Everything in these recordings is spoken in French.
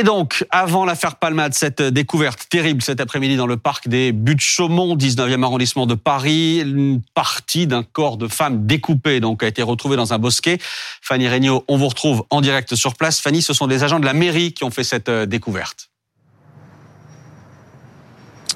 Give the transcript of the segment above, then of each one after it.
Et donc, avant l'affaire Palmade, cette découverte terrible cet après-midi dans le parc des Buttes-Chaumont, 19e arrondissement de Paris, une partie d'un corps de femme découpé donc a été retrouvée dans un bosquet. Fanny Regnault, on vous retrouve en direct sur place. Fanny, ce sont des agents de la mairie qui ont fait cette euh, découverte.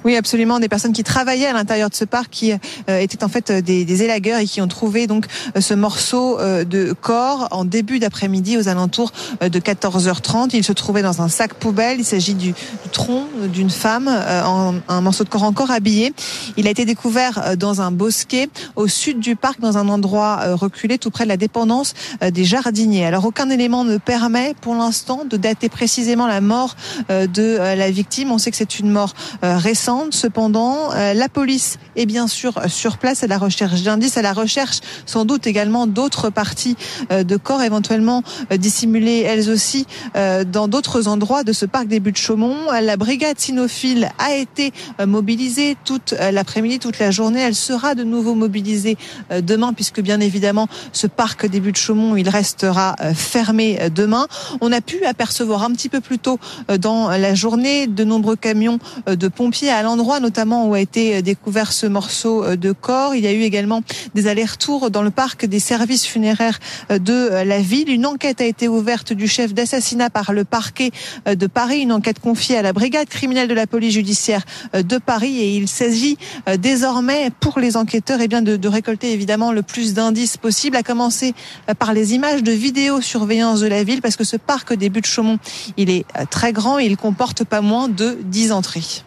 Oui, absolument. Des personnes qui travaillaient à l'intérieur de ce parc, qui euh, étaient en fait euh, des, des, élagueurs et qui ont trouvé donc euh, ce morceau de corps en début d'après-midi aux alentours de 14h30. Il se trouvait dans un sac poubelle. Il s'agit du, du, tronc d'une femme, en, un morceau de corps encore habillé. Il a été découvert dans un bosquet au sud du parc, dans un endroit reculé, tout près de la dépendance des jardiniers. Alors aucun élément ne permet pour l'instant de dater précisément la mort de la victime. On sait que c'est une mort récente Cependant, euh, la police est bien sûr sur place à la recherche d'indices, à la recherche sans doute également d'autres parties euh, de corps éventuellement euh, dissimulées elles aussi dans d'autres endroits de ce parc des Buttes-Chaumont. La brigade cynophile a été mobilisée toute l'après-midi, toute la journée. Elle sera de nouveau mobilisée demain puisque bien évidemment ce parc des Buttes-Chaumont, il restera fermé demain. On a pu apercevoir un petit peu plus tôt dans la journée de nombreux camions de pompiers à l'endroit notamment où a été découvert ce morceau euh, de corps. Il y a eu également des allers-retours dans le parc des services funéraires euh, de euh, la ville. Une enquête a été ouverte du chef d'assassinat par le parquet de Paris, une enquête confiée à la brigade criminelle de la police judiciaire de Paris et il s'agit désormais pour les enquêteurs eh bien de, de récolter évidemment le plus d'indices possible, à commencer par les images de vidéosurveillance de la ville parce que ce parc des Buttes-Chaumont, il est très grand et il comporte pas moins de 10 entrées.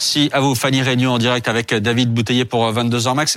Merci à vous, Fanny Réunion, en direct avec David Bouteiller pour 22h Max.